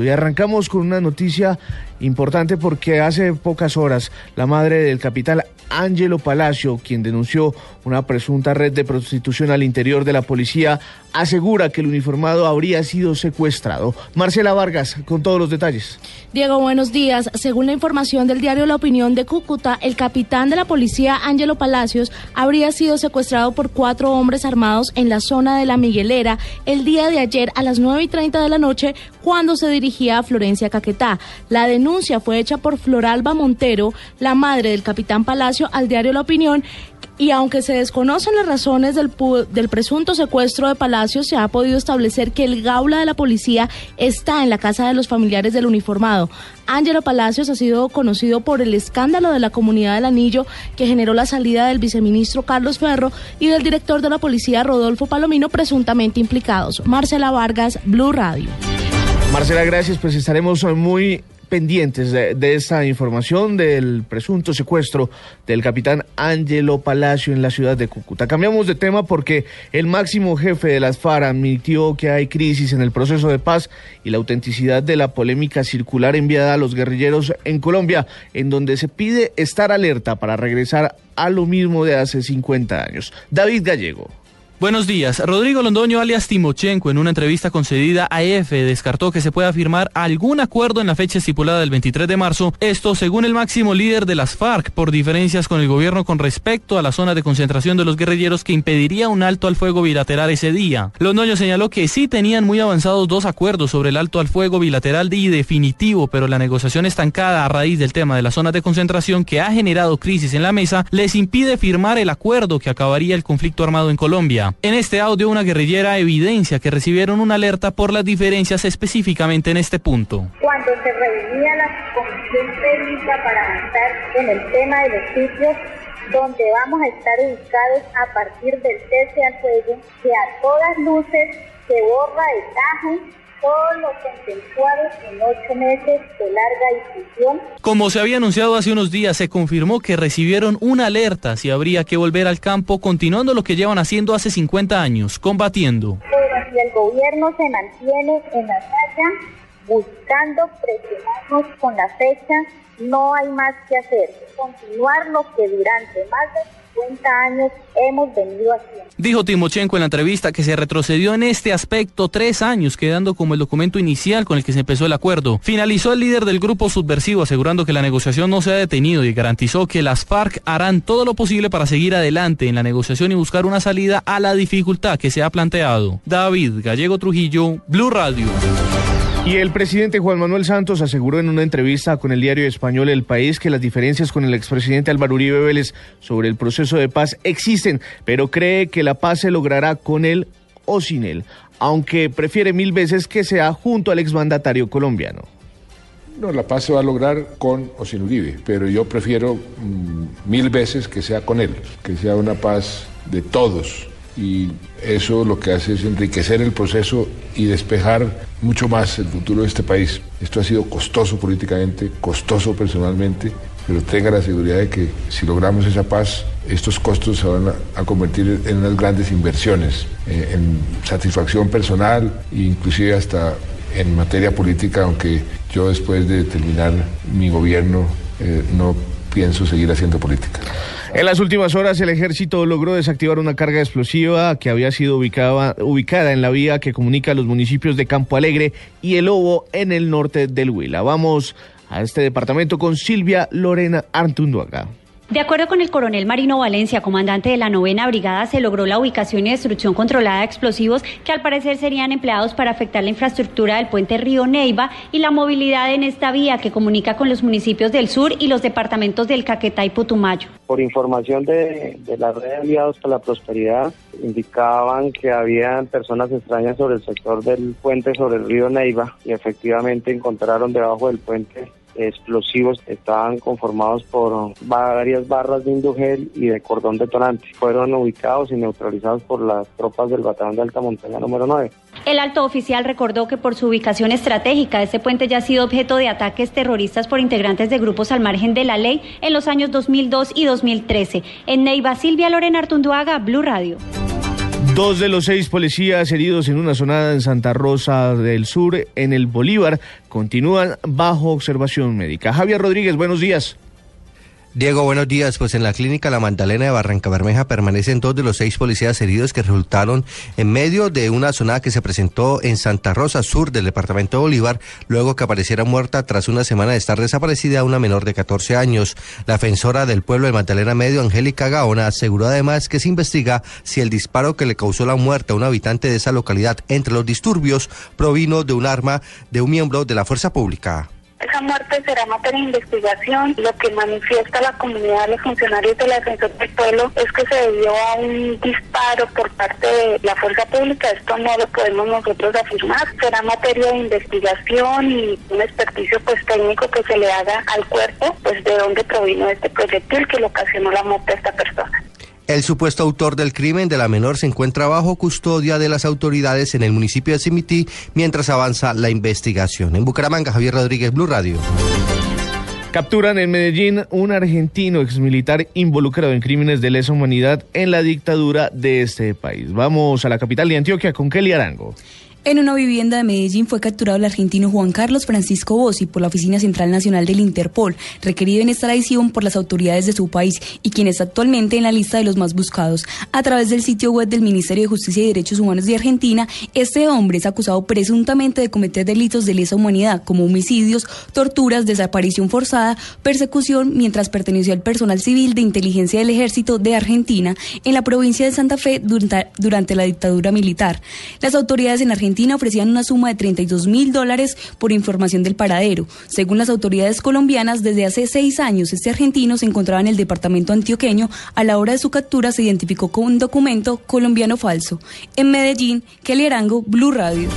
Y arrancamos con una noticia importante porque hace pocas horas la madre del capitán Ángelo Palacio, quien denunció una presunta red de prostitución al interior de la policía, asegura que el uniformado habría sido secuestrado. Marcela Vargas, con todos los detalles. Diego, buenos días. Según la información del diario La Opinión de Cúcuta, el capitán de la policía Ángelo Palacios habría sido secuestrado por cuatro hombres armados en la zona de la Miguelera el día de ayer a las 9 y 30 de la noche cuando se dirigía a Florencia Caquetá. La denuncia fue hecha por Floralba Montero, la madre del capitán Palacio, al diario La Opinión, y aunque se desconocen las razones del, del, presunto secuestro de Palacio, se ha podido establecer que el gaula de la policía está en la casa de los familiares del uniformado. Ángelo Palacios ha sido conocido por el escándalo de la comunidad del Anillo que generó la salida del viceministro Carlos Ferro y del director de la policía Rodolfo Palomino presuntamente implicados. Marcela Vargas, Blue Radio. Marcela, gracias. Pues estaremos muy pendientes de, esta información del presunto secuestro del capitán Ángelo Palacio en la ciudad de Cúcuta. Cambiamos de tema porque el máximo jefe de las FARC admitió que hay crisis en el proceso de paz y la autenticidad de la polémica circular enviada a los guerrilleros en Colombia, en donde se pide estar alerta para regresar a lo mismo de hace 50 años. David Gallego. Buenos días. Rodrigo Londoño, alias Timochenko, en una entrevista concedida a EFE, descartó que se pueda firmar algún acuerdo en la fecha estipulada del 23 de marzo, esto según el máximo líder de las FARC, por diferencias con el gobierno con respecto a la zona de concentración de los guerrilleros que impediría un alto al fuego bilateral ese día. Londoño señaló que sí tenían muy avanzados dos acuerdos sobre el alto al fuego bilateral y definitivo, pero la negociación estancada a raíz del tema de la zona de concentración que ha generado crisis en la mesa les impide firmar el acuerdo que acabaría el conflicto armado en Colombia. En este audio, una guerrillera evidencia que recibieron una alerta por las diferencias específicamente en este punto. Cuando se reunía la comisión técnica para avanzar en el tema de los sitios donde vamos a estar ubicados a partir del cese al fuego, que a todas luces se borra el tajo consensuados en ocho meses de larga discusión. Como se había anunciado hace unos días, se confirmó que recibieron una alerta si habría que volver al campo, continuando lo que llevan haciendo hace 50 años, combatiendo. Pero si el gobierno se mantiene en la talla, buscando presionarnos con la fecha, no hay más que hacer. Continuar lo que durante más de años hemos venido. Dijo Timochenko en la entrevista que se retrocedió en este aspecto tres años, quedando como el documento inicial con el que se empezó el acuerdo. Finalizó el líder del grupo subversivo asegurando que la negociación no se ha detenido y garantizó que las FARC harán todo lo posible para seguir adelante en la negociación y buscar una salida a la dificultad que se ha planteado. David Gallego Trujillo, Blue Radio. Y el presidente Juan Manuel Santos aseguró en una entrevista con el diario español El País que las diferencias con el expresidente Álvaro Uribe Vélez sobre el proceso de paz existen, pero cree que la paz se logrará con él o sin él, aunque prefiere mil veces que sea junto al exmandatario colombiano. No, la paz se va a lograr con o sin Uribe, pero yo prefiero mm, mil veces que sea con él, que sea una paz de todos, y eso lo que hace es enriquecer el proceso y despejar mucho más el futuro de este país. Esto ha sido costoso políticamente, costoso personalmente, pero tenga la seguridad de que si logramos esa paz, estos costos se van a, convertir en unas grandes inversiones, eh, en satisfacción personal e inclusive hasta en materia política, aunque yo después de terminar mi gobierno eh, no pienso seguir haciendo política. En las últimas horas el ejército logró desactivar una carga explosiva que había sido ubicada, ubicada en la vía que comunica los municipios de Campo Alegre y El Lobo en el norte del Huila. Vamos a este departamento con Silvia Lorena Artunduaga. De acuerdo con el coronel Marino Valencia, comandante de la novena brigada, se logró la ubicación y destrucción controlada de explosivos que al parecer serían empleados para afectar la infraestructura del puente Río Neiva y la movilidad en esta vía que comunica con los municipios del sur y los departamentos del Caquetá y Putumayo. Por información de, la red de aliados para la prosperidad, indicaban que habían personas extrañas sobre el sector del puente sobre el río Neiva y efectivamente encontraron debajo del puente explosivos estaban conformados por varias barras de indugel y de cordón detonante. Fueron ubicados y neutralizados por las tropas del Batallón de Alta Montaña número 9. El alto oficial recordó que por su ubicación estratégica, este puente ya ha sido objeto de ataques terroristas por integrantes de grupos al margen de la ley en los años 2002 y 2013. En Neiva, Silvia Lorena Artunduaga, Blue Radio. Dos de los seis policías heridos en una zonada en Santa Rosa del Sur, en el Bolívar, continúan bajo observación médica. Javier Rodríguez, buenos días. Diego, buenos días. Pues en la clínica La Magdalena de Barranca Bermeja permanecen dos de los seis policías heridos que resultaron en medio de una zona que se presentó en Santa Rosa Sur del departamento de Bolívar, luego que apareciera muerta tras una semana de estar desaparecida una menor de 14 años. La defensora del pueblo de Magdalena Medio, Angélica Gaona, aseguró además que se investiga si el disparo que le causó la muerte a un habitante de esa localidad entre los disturbios provino de un arma de un miembro de la fuerza pública. Esa muerte será materia de investigación. Lo que manifiesta la comunidad, los funcionarios de la Defensa del Pueblo, es que se debió a un disparo por parte de la fuerza pública. Esto no lo podemos nosotros afirmar. Será materia de investigación y un experticio pues técnico que se le haga al cuerpo, pues de dónde provino este proyectil que le ocasionó la muerte a esta persona. El supuesto autor del crimen de la menor se encuentra bajo custodia de las autoridades en el municipio de Cimití mientras avanza la investigación. En Bucaramanga, Javier Rodríguez, Blue Radio. Capturan en Medellín un argentino exmilitar involucrado en crímenes de lesa humanidad en la dictadura de este país. Vamos a la capital de Antioquia con Kelly Arango. En una vivienda de Medellín fue capturado el argentino Juan Carlos Francisco Bossi por la Oficina Central Nacional del Interpol, requerido en extradición por las autoridades de su país y quien está actualmente en la lista de los más buscados. A través del sitio web del Ministerio de Justicia y Derechos Humanos de Argentina, este hombre es acusado presuntamente de cometer delitos de lesa humanidad como homicidios, torturas, desaparición forzada, persecución mientras perteneció al personal civil de inteligencia del Ejército de Argentina en la provincia de Santa Fe durante la dictadura militar. Las autoridades en Argentina ofrecían una suma de 32 mil dólares por información del paradero. Según las autoridades colombianas, desde hace seis años este argentino se encontraba en el departamento antioqueño. A la hora de su captura se identificó con un documento colombiano falso. En Medellín, Kelly Arango, Blue Radio.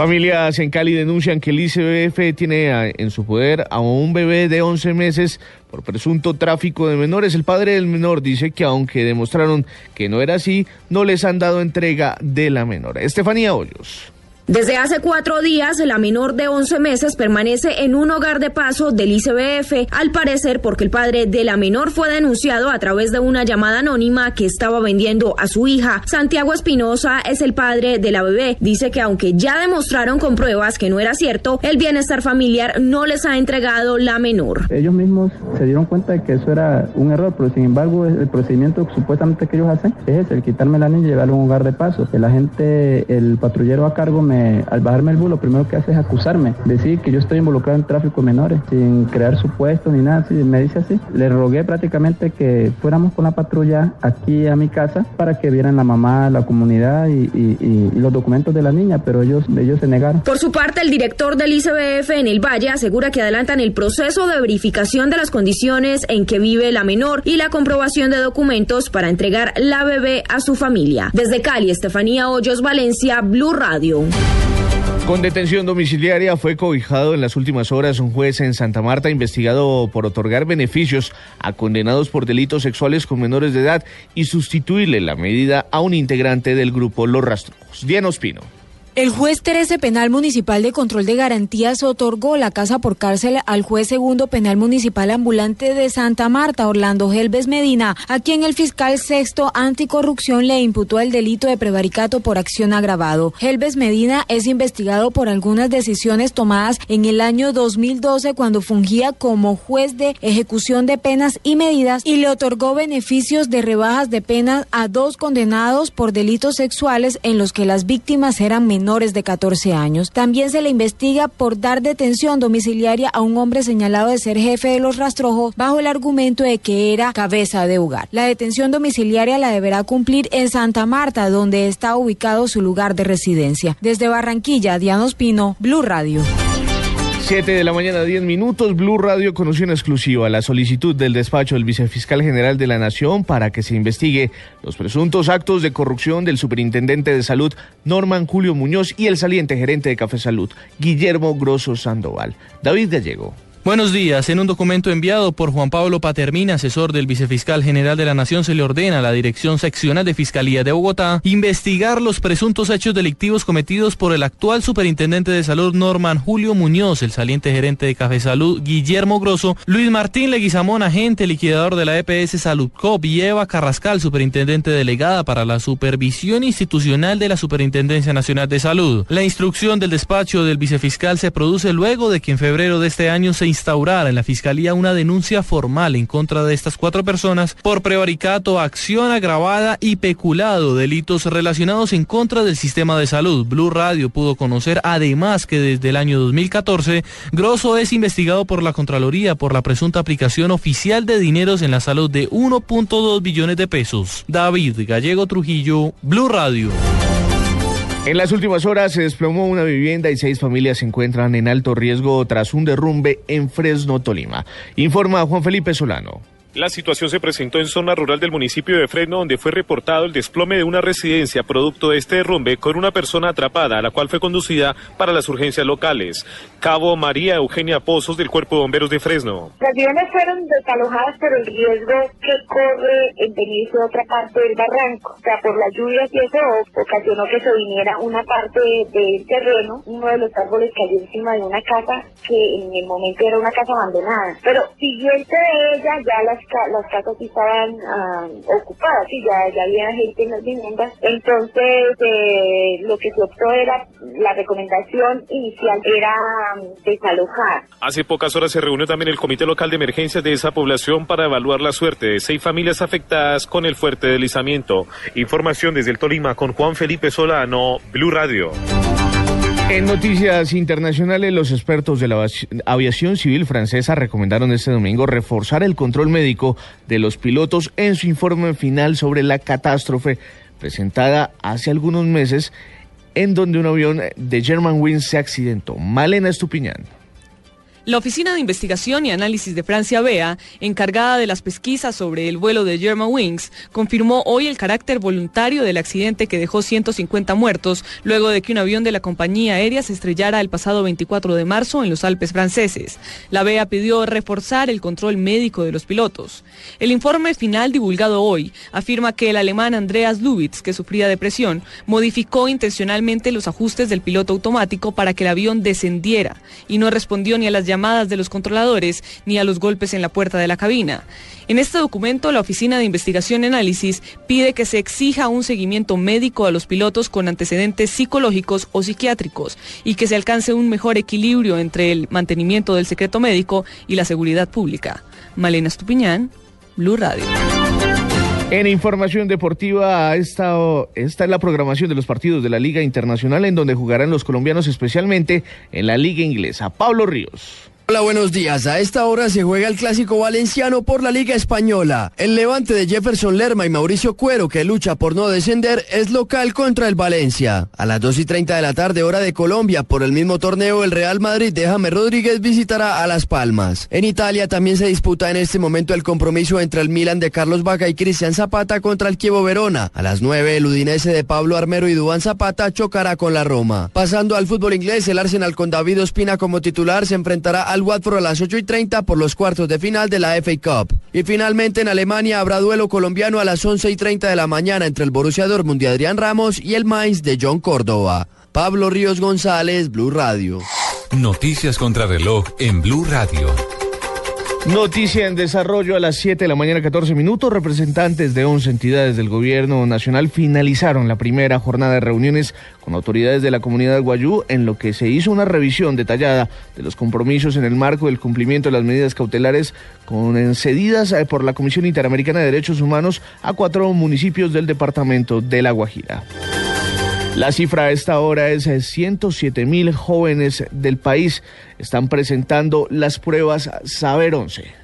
Familias en Cali denuncian que el ICBF tiene en su poder a un bebé de 11 meses por presunto tráfico de menores. El padre del menor dice que aunque demostraron que no era así, no les han dado entrega de la menor. Estefanía Hoyos. Desde hace cuatro días, la menor de 11 meses permanece en un hogar de paso del ICBF, al parecer porque el padre de la menor fue denunciado a través de una llamada anónima que estaba vendiendo a su hija. Santiago Espinosa es el padre de la bebé. Dice que aunque ya demostraron con pruebas que no era cierto, el bienestar familiar no les ha entregado la menor. Ellos mismos se dieron cuenta de que eso era un error, pero sin embargo el procedimiento supuestamente que ellos hacen es el quitarme la niña y llevarla a un hogar de paso. El agente, el patrullero a cargo me al bajarme el bus, lo primero que hace es acusarme, decir que yo estoy involucrado en tráfico de menores, sin crear supuestos ni nada, me dice así. Le rogué prácticamente que fuéramos con la patrulla aquí a mi casa para que vieran la mamá, la comunidad y, los documentos de la niña, pero ellos, ellos se negaron. Por su parte, el director del ICBF en el Valle asegura que adelantan el proceso de verificación de las condiciones en que vive la menor y la comprobación de documentos para entregar la bebé a su familia. Desde Cali, Estefanía Hoyos, Valencia, Blue Radio. Con detención domiciliaria fue cobijado en las últimas horas un juez en Santa Marta investigado por otorgar beneficios a condenados por delitos sexuales con menores de edad y sustituirle la medida a un integrante del grupo Los Rastrojos. Diana Ospino. El juez Terese Penal Municipal de Control de Garantías otorgó la casa por cárcel al juez segundo penal municipal ambulante de Santa Marta, Orlando Helves Medina, a quien el fiscal sexto anticorrupción le imputó el delito de prevaricato por acción agravado. Helves Medina es investigado por algunas decisiones tomadas en el año 2012 cuando fungía como juez de ejecución de penas y medidas y le otorgó beneficios de rebajas de penas a dos condenados por delitos sexuales en los que las víctimas eran menores menores de 14 años. También se le investiga por dar detención domiciliaria a un hombre señalado de ser jefe de los rastrojos bajo el argumento de que era cabeza de hogar. La detención domiciliaria la deberá cumplir en Santa Marta, donde está ubicado su lugar de residencia. Desde Barranquilla, Diana Ospino, Blue Radio. 7 de la mañana, 10 minutos. Blue Radio conoció en exclusiva la solicitud del despacho del vicefiscal general de la Nación para que se investigue los presuntos actos de corrupción del superintendente de salud Norman Julio Muñoz y el saliente gerente de Café Salud, Guillermo Grosso Sandoval. David Gallego. Buenos días. En un documento enviado por Juan Pablo Patermina, asesor del vicefiscal general de la Nación, se le ordena a la Dirección Seccional de Fiscalía de Bogotá investigar los presuntos hechos delictivos cometidos por el actual superintendente de salud Norman Julio Muñoz, el saliente gerente de Café Salud Guillermo Grosso, Luis Martín Leguizamón, agente liquidador de la EPS Salud Cop y Eva Carrascal, superintendente delegada para la supervisión institucional de la Superintendencia Nacional de Salud. La instrucción del despacho del vicefiscal se produce luego de que en febrero de este año se instaurar en la Fiscalía una denuncia formal en contra de estas cuatro personas por prevaricato, acción agravada y peculado, delitos relacionados en contra del sistema de salud. Blue Radio pudo conocer además que desde el año 2014, Grosso es investigado por la Contraloría por la presunta aplicación oficial de dineros en la salud de 1.2 billones de pesos. David Gallego Trujillo, Blue Radio. En las últimas horas se desplomó una vivienda y seis familias se encuentran en alto riesgo tras un derrumbe en Fresno, Tolima. Informa Juan Felipe Solano. La situación se presentó en zona rural del municipio de Fresno, donde fue reportado el desplome de una residencia producto de este derrumbe con una persona atrapada, a la cual fue conducida para las urgencias locales. Cabo María Eugenia Pozos, del Cuerpo de Bomberos de Fresno. Las viviendas fueron desalojadas por el riesgo que corre en venirse otra parte del barranco. O sea, por las lluvias y eso ocasionó que se viniera una parte del terreno. Uno de los árboles cayó encima de una casa que en el momento era una casa abandonada. Pero siguiente de ella, ya las las casas estaban ah, ocupadas, y ya, había gente en las viviendas. Entonces, eh, lo que se optó era, la recomendación inicial era mm, desalojar. Hace pocas horas se reunió también el Comité Local de Emergencias de esa población para evaluar la suerte de seis familias afectadas con el fuerte deslizamiento. Información desde el Tolima con Juan Felipe Solano, Blue Radio. En noticias internacionales, los expertos de la aviación civil francesa recomendaron este domingo reforzar el control médico de los pilotos en su informe final sobre la catástrofe presentada hace algunos meses en donde un avión de Germanwings se accidentó. Malena Estupiñán. La Oficina de Investigación y Análisis de Francia BEA, encargada de las pesquisas sobre el vuelo de Germanwings, confirmó hoy el carácter voluntario del accidente que dejó 150 muertos luego de que un avión de la compañía aérea se estrellara el pasado 24 de marzo en los Alpes franceses. La BEA pidió reforzar el control médico de los pilotos. El informe final divulgado hoy afirma que el alemán Andreas Lubitz, que sufría depresión, modificó intencionalmente los ajustes del piloto automático para que el avión descendiera y no respondió ni a las llamadas de los controladores ni a los golpes en la puerta de la cabina. En este documento, la Oficina de Investigación y Análisis pide que se exija un seguimiento médico a los pilotos con antecedentes psicológicos o psiquiátricos y que se alcance un mejor equilibrio entre el mantenimiento del secreto médico y la seguridad pública. Malena Estupiñán, Blue Radio. En información deportiva, esta, esta es la programación de los partidos de la Liga Internacional en donde jugarán los colombianos especialmente en la Liga Inglesa. Pablo Ríos. Hola, buenos días. A esta hora se juega el clásico valenciano por la Liga Española. El levante de Jefferson Lerma y Mauricio Cuero, que lucha por no descender, es local contra el Valencia. A las 2 y 30 de la tarde, hora de Colombia, por el mismo torneo, el Real Madrid de James Rodríguez visitará a Las Palmas. En Italia también se disputa en este momento el compromiso entre el Milan de Carlos Vaca y Cristian Zapata contra el Chievo Verona. A las 9, el Udinese de Pablo Armero y Dubán Zapata chocará con la Roma. Pasando al fútbol inglés, el Arsenal con David Ospina como titular se enfrentará al Watford a las 8 y 30 por los cuartos de final de la FA Cup. Y finalmente en Alemania habrá duelo colombiano a las 11 y 30 de la mañana entre el Borussia Dortmund de Adrián Ramos y el Mainz de John Córdoba. Pablo Ríos González, Blue Radio. Noticias contra reloj en Blue Radio. Noticia en desarrollo a las 7 de la mañana 14 minutos. Representantes de 11 entidades del gobierno nacional finalizaron la primera jornada de reuniones con autoridades de la comunidad guayú en lo que se hizo una revisión detallada de los compromisos en el marco del cumplimiento de las medidas cautelares concedidas eh, por la Comisión Interamericana de Derechos Humanos a cuatro municipios del departamento de La Guajira. La cifra a esta hora es 107 eh, mil jóvenes del país están presentando las pruebas Saber 11.